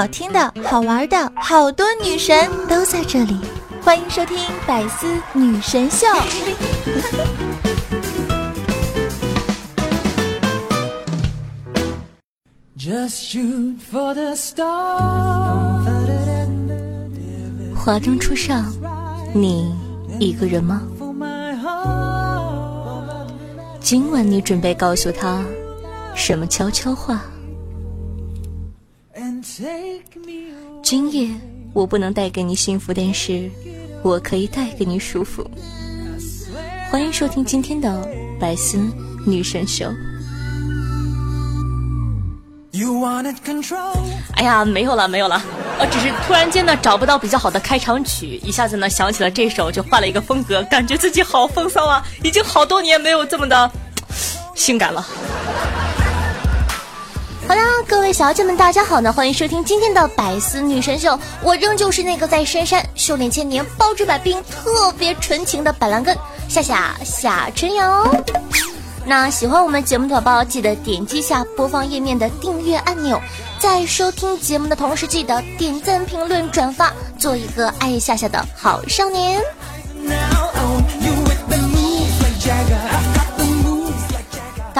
好听的、好玩的，好多女神都在这里，欢迎收听《百思女神秀》。华灯初上，你一个人吗？今晚你准备告诉他什么悄悄话？今夜我不能带给你幸福，但是我可以带给你舒服。欢迎收听今天的百思女神秀。哎呀，没有了，没有了，我只是突然间呢找不到比较好的开场曲，一下子呢想起了这首，就换了一个风格，感觉自己好风骚啊！已经好多年没有这么的性感了。好啦，各位小姐们，大家好呢！欢迎收听今天的百思女神秀，我仍旧是那个在深山修炼千年、包治百病、特别纯情的板蓝根夏夏夏春瑶。那喜欢我们节目的宝宝，记得点击下播放页面的订阅按钮，在收听节目的同时，记得点赞、评论、转发，做一个爱夏夏的好少年。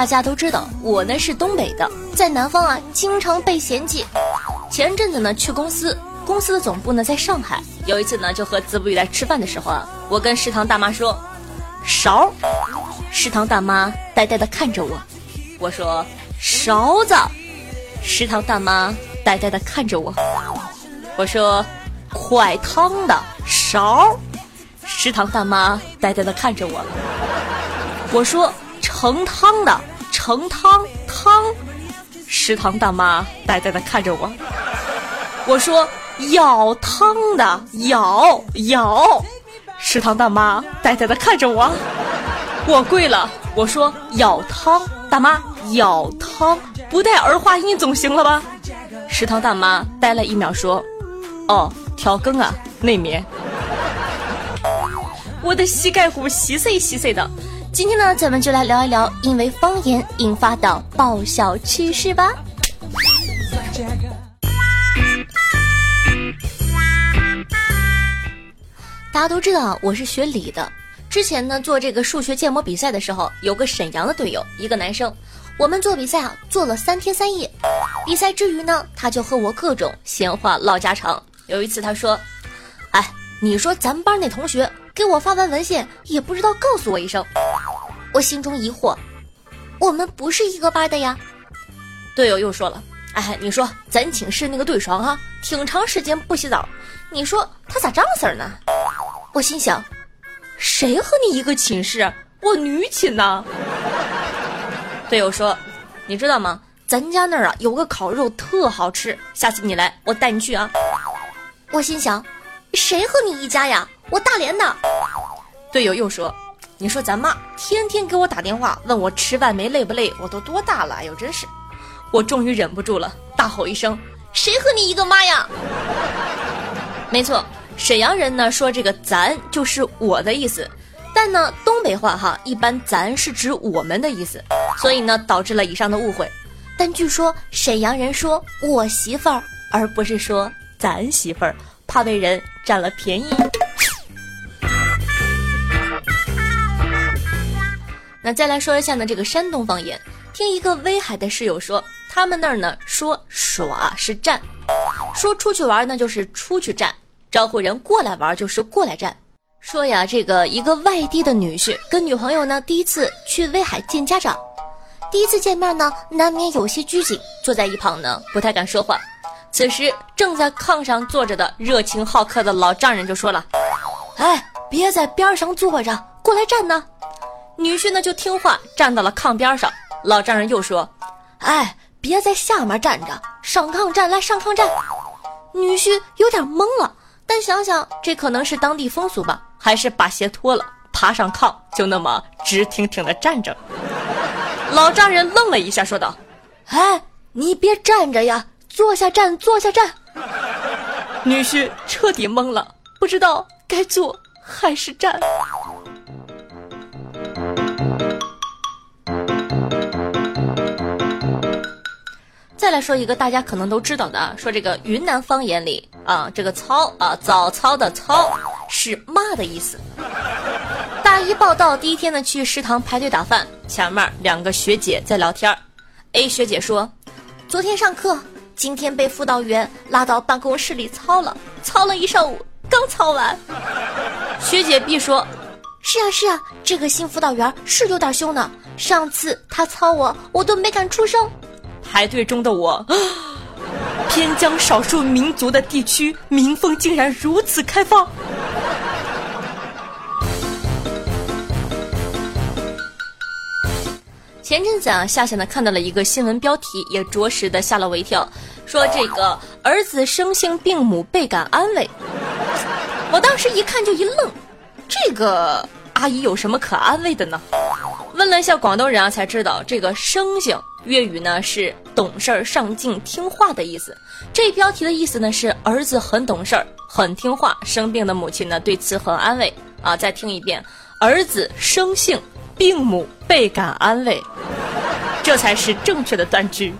大家都知道，我呢是东北的，在南方啊经常被嫌弃。前阵子呢去公司，公司的总部呢在上海。有一次呢就和子不语在吃饭的时候啊，我跟食堂大妈说：“勺。”食堂大妈呆呆的看着我，我说：“勺子。”食堂大妈呆呆的看着我，我说：“快汤的勺。”食堂大妈呆呆的看着我，我说。盛汤的盛汤汤，食堂大妈呆呆的看着我。我说舀汤的舀舀，食堂大妈呆呆的看着我。我跪了，我说舀汤，大妈舀汤，不带儿化音总行了吧？食堂大妈呆了一秒说：“哦，调羹啊，那面。”我的膝盖骨稀碎稀碎的。今天呢，咱们就来聊一聊因为方言引发的爆笑趣事吧。大家都知道我是学理的，之前呢做这个数学建模比赛的时候，有个沈阳的队友，一个男生，我们做比赛啊做了三天三夜。比赛之余呢，他就和我各种闲话唠家常。有一次他说：“哎，你说咱班那同学。”给我发完文献也不知道告诉我一声，我心中疑惑，我们不是一个班的呀。队友又说了，哎，你说咱寝室那个对双哈，挺长时间不洗澡，你说他咋这样式呢？我心想，谁和你一个寝室？我女寝呢。队友说，你知道吗？咱家那儿啊有个烤肉特好吃，下次你来我带你去啊。我心想，谁和你一家呀？我大连的队友又说：“你说咱妈天天给我打电话问我吃饭没累不累，我都多大了？哎呦，真是！”我终于忍不住了，大吼一声：“谁和你一个妈呀？” 没错，沈阳人呢说这个“咱”就是我的意思，但呢东北话哈一般“咱”是指我们的意思，所以呢导致了以上的误会。但据说沈阳人说我媳妇儿，而不是说咱媳妇儿，怕被人占了便宜。那再来说一下呢，这个山东方言。听一个威海的室友说，他们那儿呢说耍是站，说出去玩呢就是出去站，招呼人过来玩就是过来站。说呀，这个一个外地的女婿跟女朋友呢第一次去威海见家长，第一次见面呢难免有些拘谨，坐在一旁呢不太敢说话。此时正在炕上坐着的热情好客的老丈人就说了：“哎，别在边上坐着，过来站呢。”女婿呢就听话，站到了炕边上。老丈人又说：“哎，别在下面站着，上炕站，来上炕站。”女婿有点懵了，但想想这可能是当地风俗吧，还是把鞋脱了，爬上炕，就那么直挺挺的站着。老丈人愣了一下，说道：“哎，你别站着呀，坐下站，坐下站。”女婿彻底懵了，不知道该坐还是站。再再来说一个大家可能都知道的啊，说这个云南方言里啊，这个操啊早操的操是骂的意思。大一报道第一天呢，去食堂排队打饭，前面两个学姐在聊天 A 学姐说，昨天上课，今天被辅导员拉到办公室里操了，操了一上午，刚操完。学姐 B 说，是啊是啊，这个新辅导员是有点凶呢，上次他操我，我都没敢出声。排队中的我，偏疆少数民族的地区民风竟然如此开放。前阵子啊，夏夏呢看到了一个新闻标题，也着实的吓了我一跳，说这个儿子生性病母倍感安慰。我当时一看就一愣，这个阿姨有什么可安慰的呢？问了一下广东人啊，才知道这个生性粤语呢是懂事儿、上进、听话的意思。这标题的意思呢是儿子很懂事儿、很听话，生病的母亲呢对此很安慰啊。再听一遍，儿子生性。病母倍感安慰，这才是正确的断句。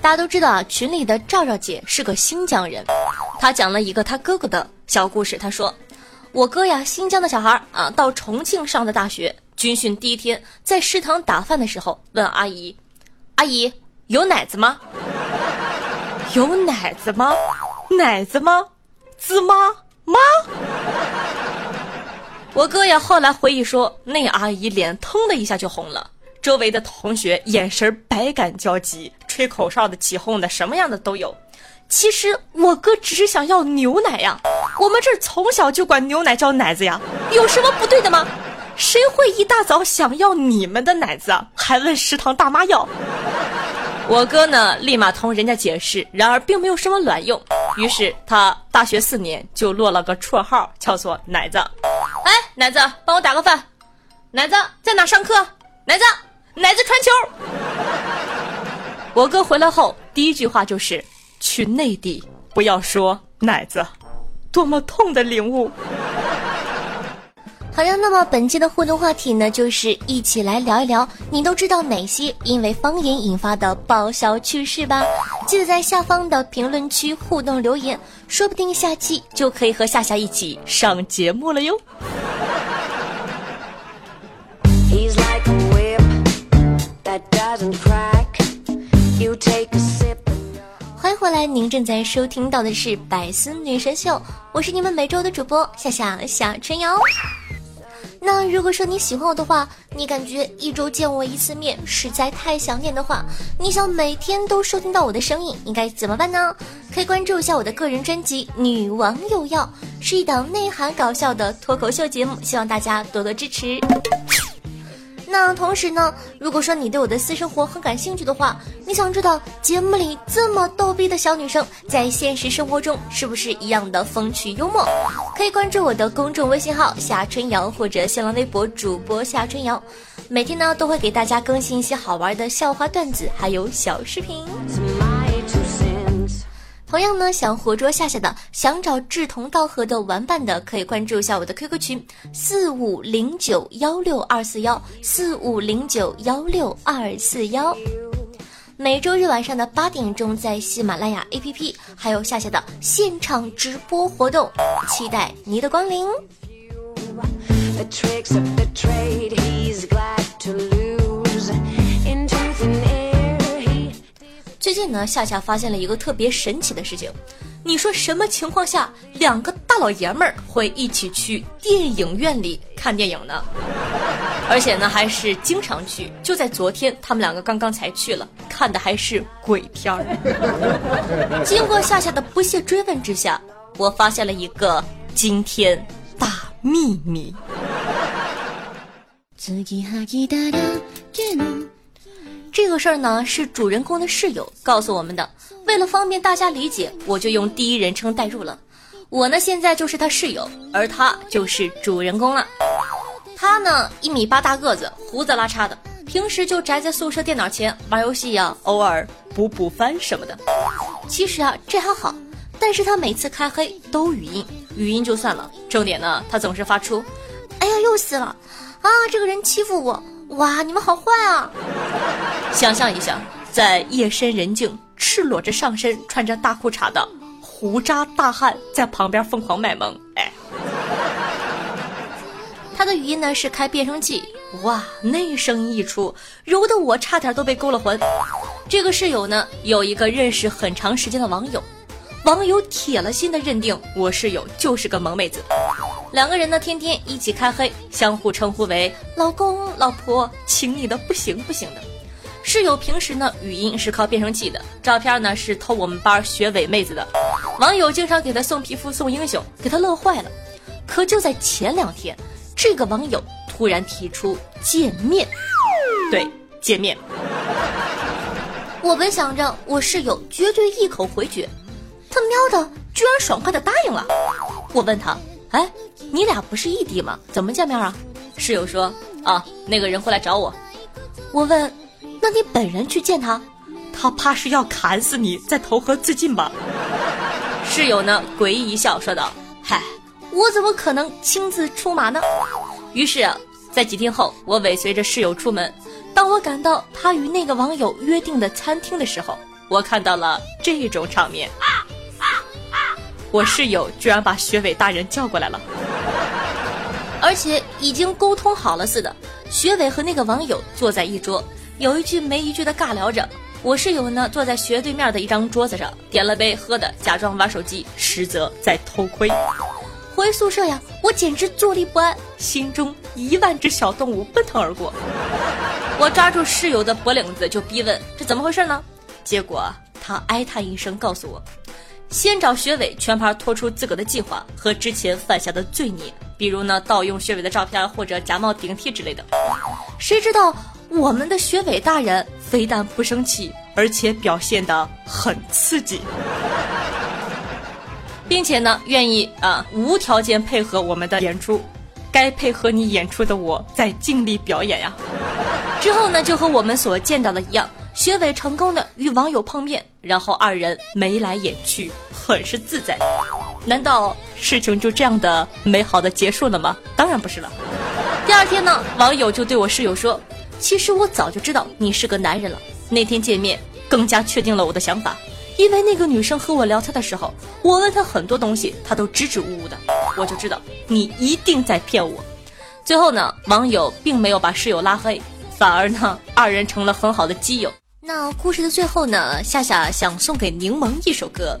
大家都知道啊，群里的赵赵姐是个新疆人，她讲了一个她哥哥的小故事。她说：“我哥呀，新疆的小孩啊，到重庆上的大学，军训第一天在食堂打饭的时候，问阿姨：‘阿姨有奶子吗？有奶子吗？奶子吗？滋吗？’”妈，我哥呀，后来回忆说，那阿姨脸腾的一下就红了，周围的同学眼神百感交集，吹口哨的、起哄的，什么样的都有。其实我哥只是想要牛奶呀，我们这儿从小就管牛奶叫奶子呀，有什么不对的吗？谁会一大早想要你们的奶子啊？还问食堂大妈要？我哥呢，立马同人家解释，然而并没有什么卵用。于是他大学四年就落了个绰号，叫做奶子。哎，奶子，帮我打个饭。奶子在哪上课？奶子，奶子传球。我哥回来后第一句话就是去内地，不要说奶子，多么痛的领悟。好的，那么本期的互动话题呢，就是一起来聊一聊，你都知道哪些因为方言引发的爆笑趣事吧？记得在下方的评论区互动留言，说不定下期就可以和夏夏一起上节目了哟。欢迎回来，您正在收听到的是百思女神秀，我是你们每周的主播夏夏夏春瑶。那如果说你喜欢我的话，你感觉一周见我一次面实在太想念的话，你想每天都收听到我的声音，应该怎么办呢？可以关注一下我的个人专辑《女王有药》，是一档内涵搞笑的脱口秀节目，希望大家多多支持。那同时呢，如果说你对我的私生活很感兴趣的话，你想知道节目里这么逗逼的小女生在现实生活中是不是一样的风趣幽默？可以关注我的公众微信号夏春瑶或者新浪微博主播夏春瑶，每天呢都会给大家更新一些好玩的笑话段子，还有小视频。同样呢，想活捉夏夏的，想找志同道合的玩伴的，可以关注一下我的 QQ 群四五零九幺六二四幺四五零九幺六二四幺。每周日晚上的八点钟，在喜马拉雅 APP 还有夏夏的现场直播活动，期待你的光临。最近呢，夏夏发现了一个特别神奇的事情。你说什么情况下两个大老爷们儿会一起去电影院里看电影呢？而且呢，还是经常去。就在昨天，他们两个刚刚才去了，看的还是鬼片儿。经过夏夏的不懈追问之下，我发现了一个惊天大秘密。这个事儿呢，是主人公的室友告诉我们的。为了方便大家理解，我就用第一人称代入了。我呢，现在就是他室友，而他就是主人公了。他呢，一米八大个子，胡子拉碴的，平时就宅在宿舍电脑前玩游戏呀，偶尔补补番什么的。其实啊，这还好，但是他每次开黑都语音，语音就算了，重点呢，他总是发出：“哎呀，又死了！啊，这个人欺负我。”哇，你们好坏啊！想象一下，在夜深人静，赤裸着上身，穿着大裤衩的胡渣大汉在旁边疯狂卖萌，哎。他的语音呢是开变声器，哇，那声音一出，揉得我差点都被勾了魂。这个室友呢有一个认识很长时间的网友，网友铁了心的认定我室友就是个萌妹子，两个人呢天天一起开黑，相互称呼为老公老婆，亲昵的不行不行的。室友平时呢语音是靠变声器的，照片呢是偷我们班学委妹子的，网友经常给他送皮肤送英雄，给他乐坏了。可就在前两天。这个网友突然提出见面，对，见面。我本想着我室友绝对一口回绝，他喵的居然爽快的答应了。我问他，哎，你俩不是异地吗？怎么见面啊？室友说，啊，那个人会来找我。我问，那你本人去见他？他怕是要砍死你，再投河自尽吧？室友呢，诡异一笑，说道，嗨。我怎么可能亲自出马呢？于是，在几天后，我尾随着室友出门。当我赶到他与那个网友约定的餐厅的时候，我看到了这种场面：我室友居然把学伟大人叫过来了，而且已经沟通好了似的。学伟和那个网友坐在一桌，有一句没一句的尬聊着。我室友呢，坐在学对面的一张桌子上，点了杯喝的，假装玩手机，实则在偷窥。回宿舍呀，我简直坐立不安，心中一万只小动物奔腾而过。我抓住室友的脖领子就逼问：“这怎么回事呢？”结果他哀叹一声，告诉我：“先找学伟全盘托出自个的计划和之前犯下的罪孽，比如呢盗用学伟的照片或者假冒顶替之类的。”谁知道我们的学伟大人非但不生气，而且表现得很刺激。并且呢，愿意啊无条件配合我们的演出，该配合你演出的我在尽力表演呀。之后呢，就和我们所见到的一样，学伟成功的与网友碰面，然后二人眉来眼去，很是自在。难道事情就这样的美好的结束了吗？当然不是了。第二天呢，网友就对我室友说：“其实我早就知道你是个男人了，那天见面更加确定了我的想法。”因为那个女生和我聊天的时候，我问她很多东西，她都支支吾吾的，我就知道你一定在骗我。最后呢，网友并没有把室友拉黑，反而呢，二人成了很好的基友。那故事的最后呢，夏夏想送给柠檬一首歌，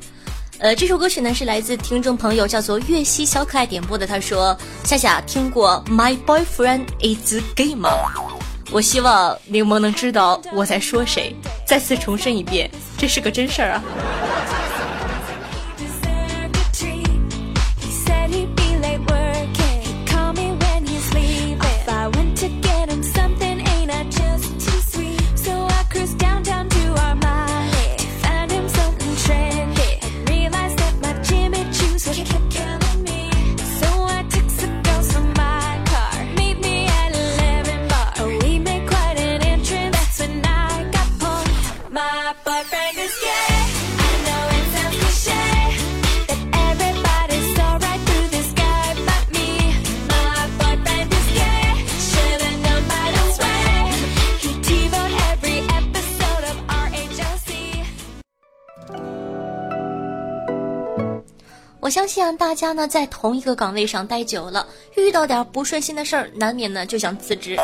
呃，这首歌曲呢是来自听众朋友叫做月溪小可爱点播的。他说：夏夏听过 My Boyfriend Is Gay 吗？我希望柠檬能知道我在说谁。再次重申一遍，这是个真事儿啊。我相信啊，大家呢在同一个岗位上待久了，遇到点不顺心的事儿，难免呢就想辞职。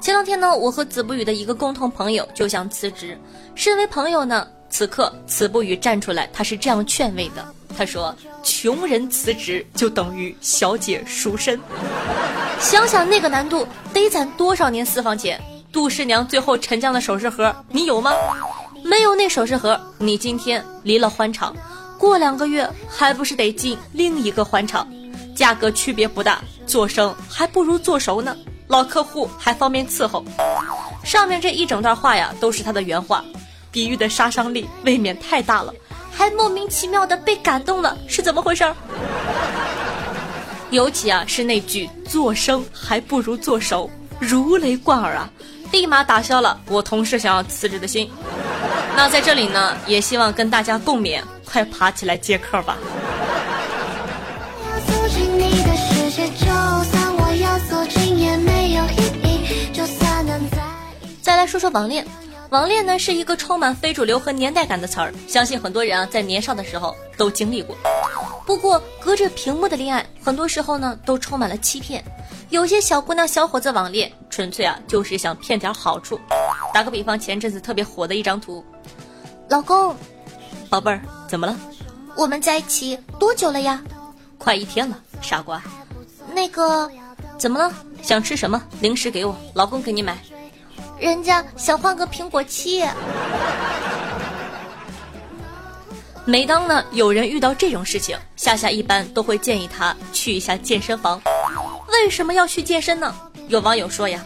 前两天呢，我和子不语的一个共同朋友就想辞职。身为朋友呢，此刻子不语站出来，他是这样劝慰的：“他说，穷人辞职就等于小姐赎身。想想那个难度，得攒多少年私房钱？杜十娘最后沉降的首饰盒，你有吗？没有那首饰盒，你今天离了欢场。”过两个月还不是得进另一个欢场，价格区别不大，做生还不如做熟呢，老客户还方便伺候。上面这一整段话呀，都是他的原话，比喻的杀伤力未免太大了，还莫名其妙的被感动了，是怎么回事？尤其啊是那句做生还不如做熟，如雷贯耳啊，立马打消了我同事想要辞职的心。那在这里呢，也希望跟大家共勉。快爬起来接客吧！走进你的世界，就算我要走近也没有意义。就算能。说说网恋。网恋呢是一个充满非主流和年代感的词儿，相信很多人啊在年少的时候都经历过。不过隔着屏幕的恋爱，很多时候呢都充满了欺骗。有些小姑娘小伙子网恋，纯粹啊就是想骗点好处。打个比方，前阵子特别火的一张图，老公，宝贝儿，怎么了？我们在一起多久了呀？快一天了，傻瓜。那个，怎么了？想吃什么？零食给我，老公给你买。人家想换个苹果七。每当呢有人遇到这种事情，夏夏一般都会建议他去一下健身房。为什么要去健身呢？有网友说呀，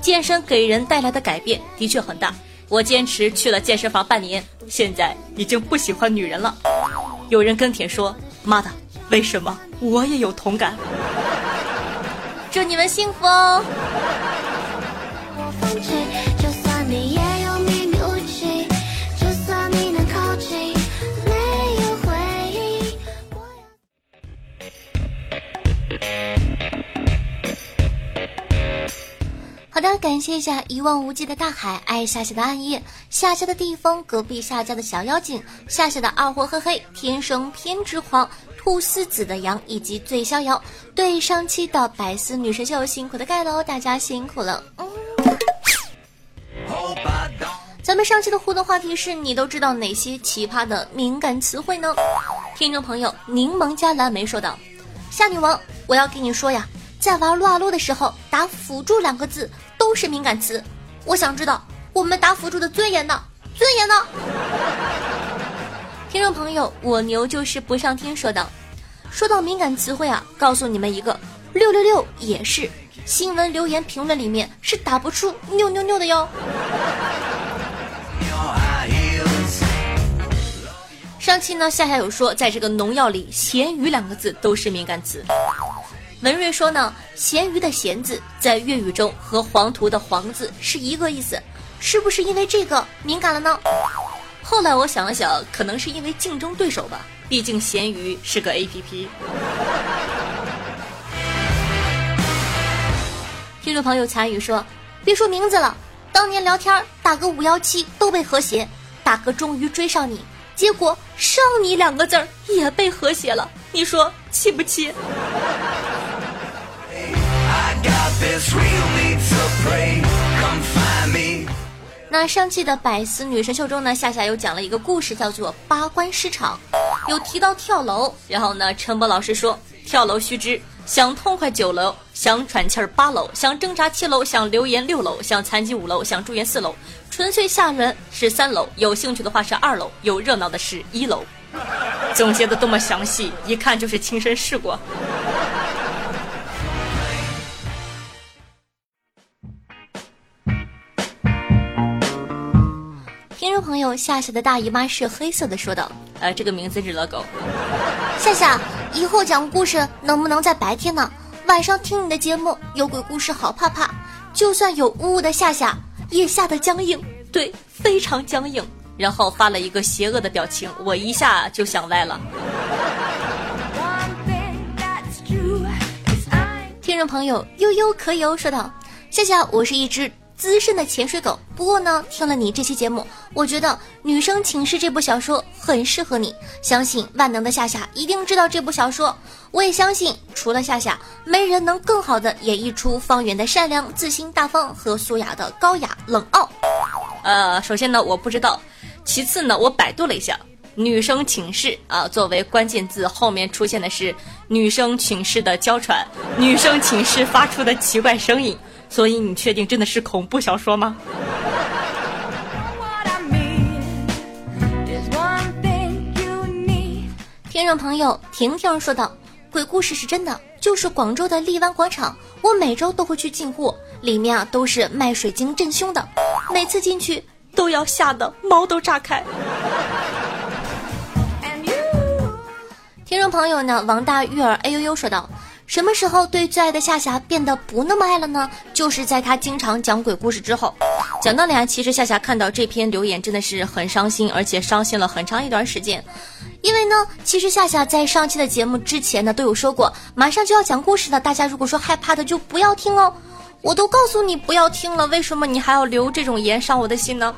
健身给人带来的改变的确很大。我坚持去了健身房半年，现在已经不喜欢女人了。有人跟帖说：“妈的，为什么我也有同感？”祝你们幸福哦！的，感谢一下一望无际的大海，爱夏夏的暗夜，夏夏的地方，隔壁夏家的小妖精，夏夏的二货嘿嘿，天生偏执狂，兔丝子的羊，以及最逍遥。对上期的百思女神秀辛苦的盖楼，大家辛苦了。嗯。咱们上期的互动话题是你都知道哪些奇葩的敏感词汇呢？听众朋友柠檬加蓝莓说道：“夏女王，我要跟你说呀，在玩撸啊撸的时候打辅助两个字都是敏感词。我想知道我们打辅助的尊严呢？尊严呢？” 听众朋友，我牛就是不上天说道：“说到敏感词汇啊，告诉你们一个，六六六也是新闻留言评论里面是打不出六六六的哟。”上期呢，夏夏有说，在这个农药里，咸鱼两个字都是敏感词。文瑞说呢，咸鱼的咸字在粤语中和黄图的黄字是一个意思，是不是因为这个敏感了呢？后来我想了想，可能是因为竞争对手吧，毕竟咸鱼是个 A P P。听众朋友残雨说，别说名字了，当年聊天打个五幺七都被和谐，大哥终于追上你。结果“上你”两个字儿也被和谐了，你说气不气？那上期的百思女神秀中呢，夏夏又讲了一个故事，叫做八关失场，有提到跳楼，然后呢，陈博老师说跳楼须知。想痛快九楼，想喘气儿八楼，想挣扎七楼，想留言六楼，想残疾五楼，想住院四楼，纯粹吓人是三楼，有兴趣的话是二楼，有热闹的是一楼。总结的多么详细，一看就是亲身试过。友，夏夏的大姨妈是黑色的，说道：“呃，这个名字日了狗。”夏夏，以后讲故事能不能在白天呢？晚上听你的节目有鬼故事，好怕怕。就算有呜呜的夏夏，也吓得僵硬，对，非常僵硬。然后发了一个邪恶的表情，我一下就想歪了。听众朋友悠悠可有说道：“夏夏，我是一只。”资深的潜水狗，不过呢，听了你这期节目，我觉得《女生寝室》这部小说很适合你。相信万能的夏夏一定知道这部小说，我也相信除了夏夏，没人能更好的演绎出方圆的善良、自信、大方和苏雅的高雅、冷傲。呃，首先呢，我不知道；其次呢，我百度了一下，《女生寝室》啊，作为关键字后面出现的是女生寝室的娇喘，女生寝室发出的奇怪声音。所以你确定真的是恐怖小说吗？听众朋友婷婷说道：“鬼故事是真的，就是广州的荔湾广场，我每周都会去进货，里面啊都是卖水晶镇凶的，每次进去都要吓得毛都炸开。”听众朋友呢，王大玉儿哎呦呦说道。什么时候对最爱的夏夏变得不那么爱了呢？就是在他经常讲鬼故事之后。讲道理啊，其实夏夏看到这篇留言真的是很伤心，而且伤心了很长一段时间。因为呢，其实夏夏在上期的节目之前呢都有说过，马上就要讲故事了，大家如果说害怕的就不要听哦。我都告诉你不要听了，为什么你还要留这种言伤我的心呢？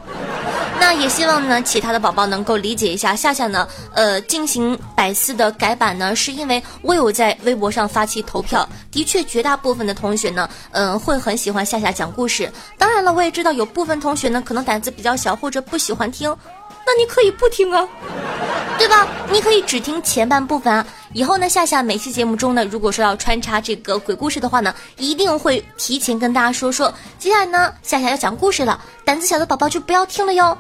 那也希望呢，其他的宝宝能够理解一下夏夏呢，呃，进行百思的改版呢，是因为我有在微博上发起投票，的确，绝大部分的同学呢，嗯，会很喜欢夏夏讲故事。当然了，我也知道有部分同学呢，可能胆子比较小或者不喜欢听，那你可以不听啊。对吧？你可以只听前半部分啊。以后呢，夏夏每期节目中呢，如果说要穿插这个鬼故事的话呢，一定会提前跟大家说说。接下来呢，夏夏要讲故事了，胆子小的宝宝就不要听了哟。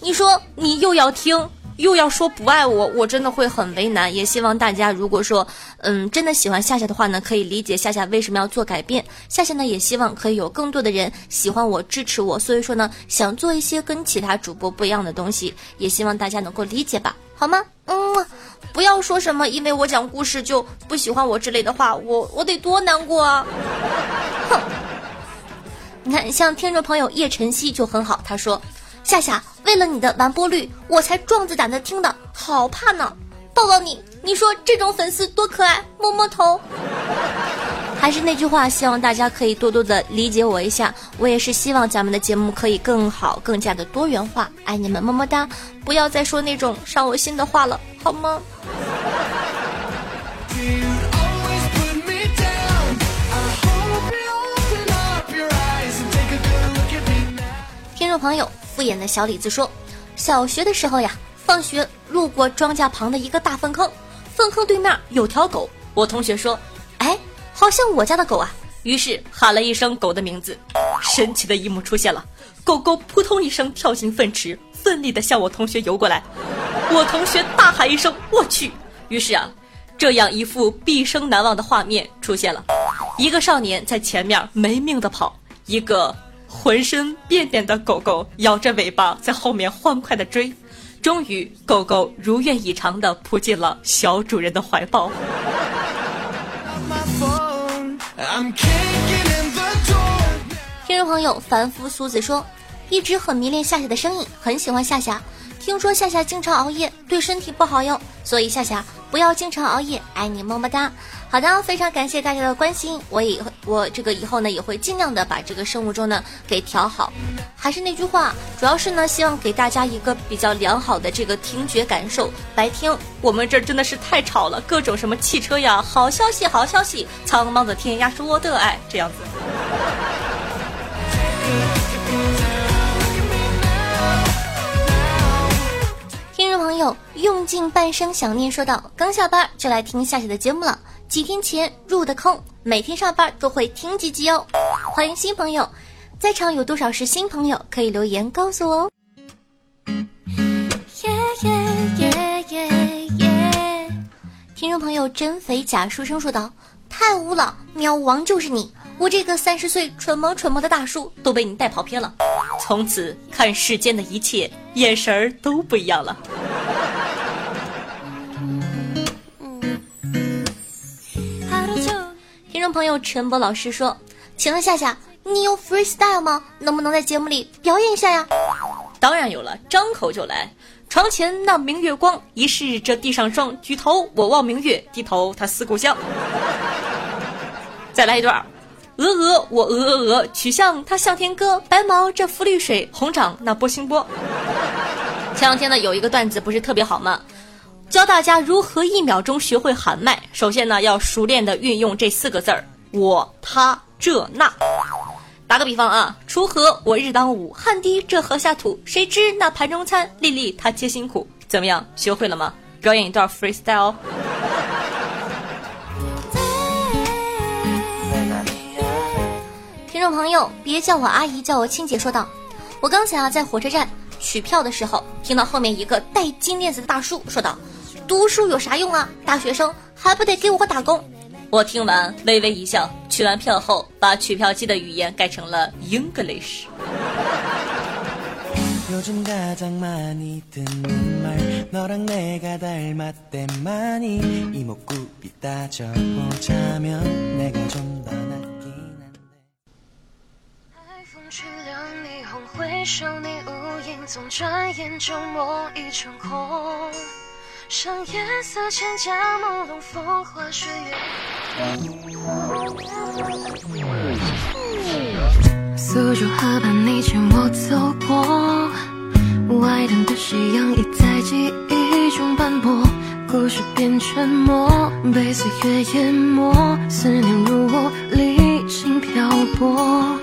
你说你又要听。又要说不爱我，我真的会很为难。也希望大家，如果说，嗯，真的喜欢夏夏的话呢，可以理解夏夏为什么要做改变。夏夏呢，也希望可以有更多的人喜欢我、支持我。所以说呢，想做一些跟其他主播不一样的东西，也希望大家能够理解吧，好吗？嗯，不要说什么因为我讲故事就不喜欢我之类的话，我我得多难过啊！哼，你看，像听众朋友叶晨曦就很好，他说。夏夏，为了你的完播率，我才壮着胆子听的，好怕呢！抱抱你，你说这种粉丝多可爱，摸摸头。还是那句话，希望大家可以多多的理解我一下，我也是希望咱们的节目可以更好，更加的多元化。爱你们，么么哒！不要再说那种伤我心的话了，好吗？朋友。敷衍的小李子说：“小学的时候呀，放学路过庄稼旁的一个大粪坑，粪坑对面有条狗。我同学说：‘哎，好像我家的狗啊。’于是喊了一声狗的名字，神奇的一幕出现了，狗狗扑通一声跳进粪池，奋力的向我同学游过来。我同学大喊一声：‘我去！’于是啊，这样一幅毕生难忘的画面出现了：一个少年在前面没命的跑，一个。”浑身便便的狗狗摇着尾巴在后面欢快的追，终于狗狗如愿以偿的扑进了小主人的怀抱。听众朋友凡夫俗子说，一直很迷恋夏夏的声音，很喜欢夏夏。听说夏夏经常熬夜对身体不好哟，所以夏夏不要经常熬夜，爱你么么哒。好的，非常感谢大家的关心，我也我这个以后呢也会尽量的把这个生物钟呢给调好。还是那句话，主要是呢希望给大家一个比较良好的这个听觉感受。白天我们这真的是太吵了，各种什么汽车呀，好消息好消息，苍茫的天涯是我的爱，这样子。朋友用尽半生想念说道：“刚下班就来听夏夏的节目了。几天前入的坑，每天上班都会听几集哦。欢迎新朋友，在场有多少是新朋友？可以留言告诉我哦。”听众朋友真肥假书生说道：“太污了，喵王就是你。”我这个三十岁蠢萌蠢萌的大叔都被你带跑偏了，从此看世间的一切眼神儿都不一样了。朋友陈博老师说：“请问夏夏，你有 freestyle 吗？能不能在节目里表演一下呀？”当然有了，张口就来。床前那明月光，疑是这地上霜。举头我望明月，低头他思故乡。再来一段。鹅鹅，我鹅鹅鹅，曲项它向天歌，白毛这浮绿水，红掌那波心波。前两天呢，有一个段子不是特别好吗？教大家如何一秒钟学会喊麦。首先呢，要熟练的运用这四个字儿：我、他、这、那。打个比方啊，锄禾我日当午，汗滴这禾下土，谁知那盘中餐，粒粒他皆辛苦。怎么样，学会了吗？表演一段 freestyle。听众朋友，别叫我阿姨，叫我亲姐。说道：“我刚才啊在火车站取票的时候，听到后面一个戴金链子的大叔说道：‘读书有啥用啊？大学生还不得给我个打工？’我听完微微一笑，取完票后把取票机的语言改成了 English。回首你无影踪，转眼就墨已成空。上夜色千家朦胧，风花雪月。苏州河畔，你牵我走过，外滩的夕阳已在记忆中斑驳，故事变沉默，被岁月淹没，思念如我历经漂泊。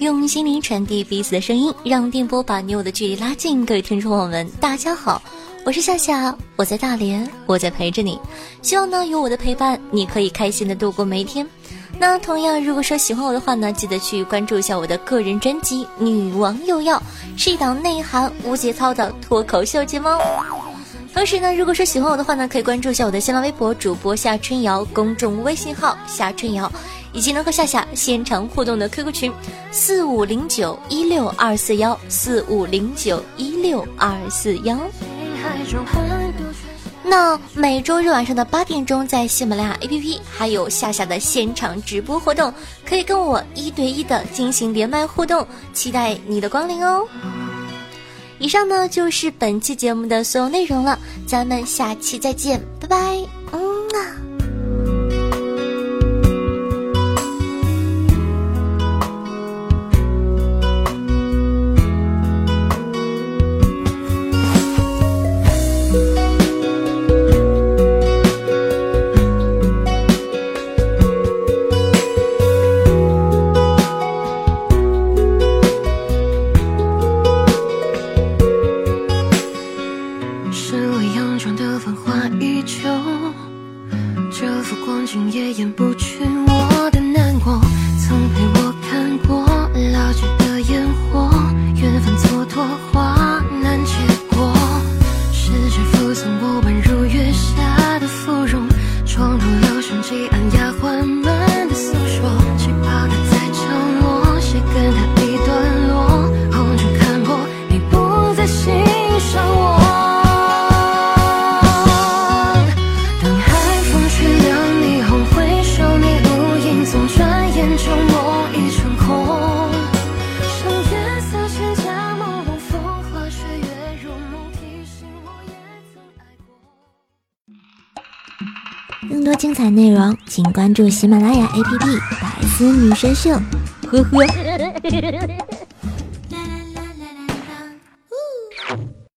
用心灵传递彼此的声音，让电波把你我的距离拉近。各位听众朋友们，大家好，我是夏夏，我在大连，我在陪着你。希望呢，有我的陪伴，你可以开心的度过每一天。那同样，如果说喜欢我的话呢，记得去关注一下我的个人专辑《女王又要》，是一档内涵无节操的脱口秀节目。同时呢，如果说喜欢我的话呢，可以关注一下我的新浪微博主播夏春瑶，公众微信号夏春瑶，以及能和夏夏现场互动的 QQ 群四五零九一六二四幺四五零九一六二四幺。那每周日晚上的八点钟，在喜马拉雅 APP 还有夏夏的现场直播活动，可以跟我一对一的进行连麦互动，期待你的光临哦。以上呢就是本期节目的所有内容了，咱们下期再见，拜拜，嗯啊。祝喜马拉雅 APP《百思女神秀》。呵呵。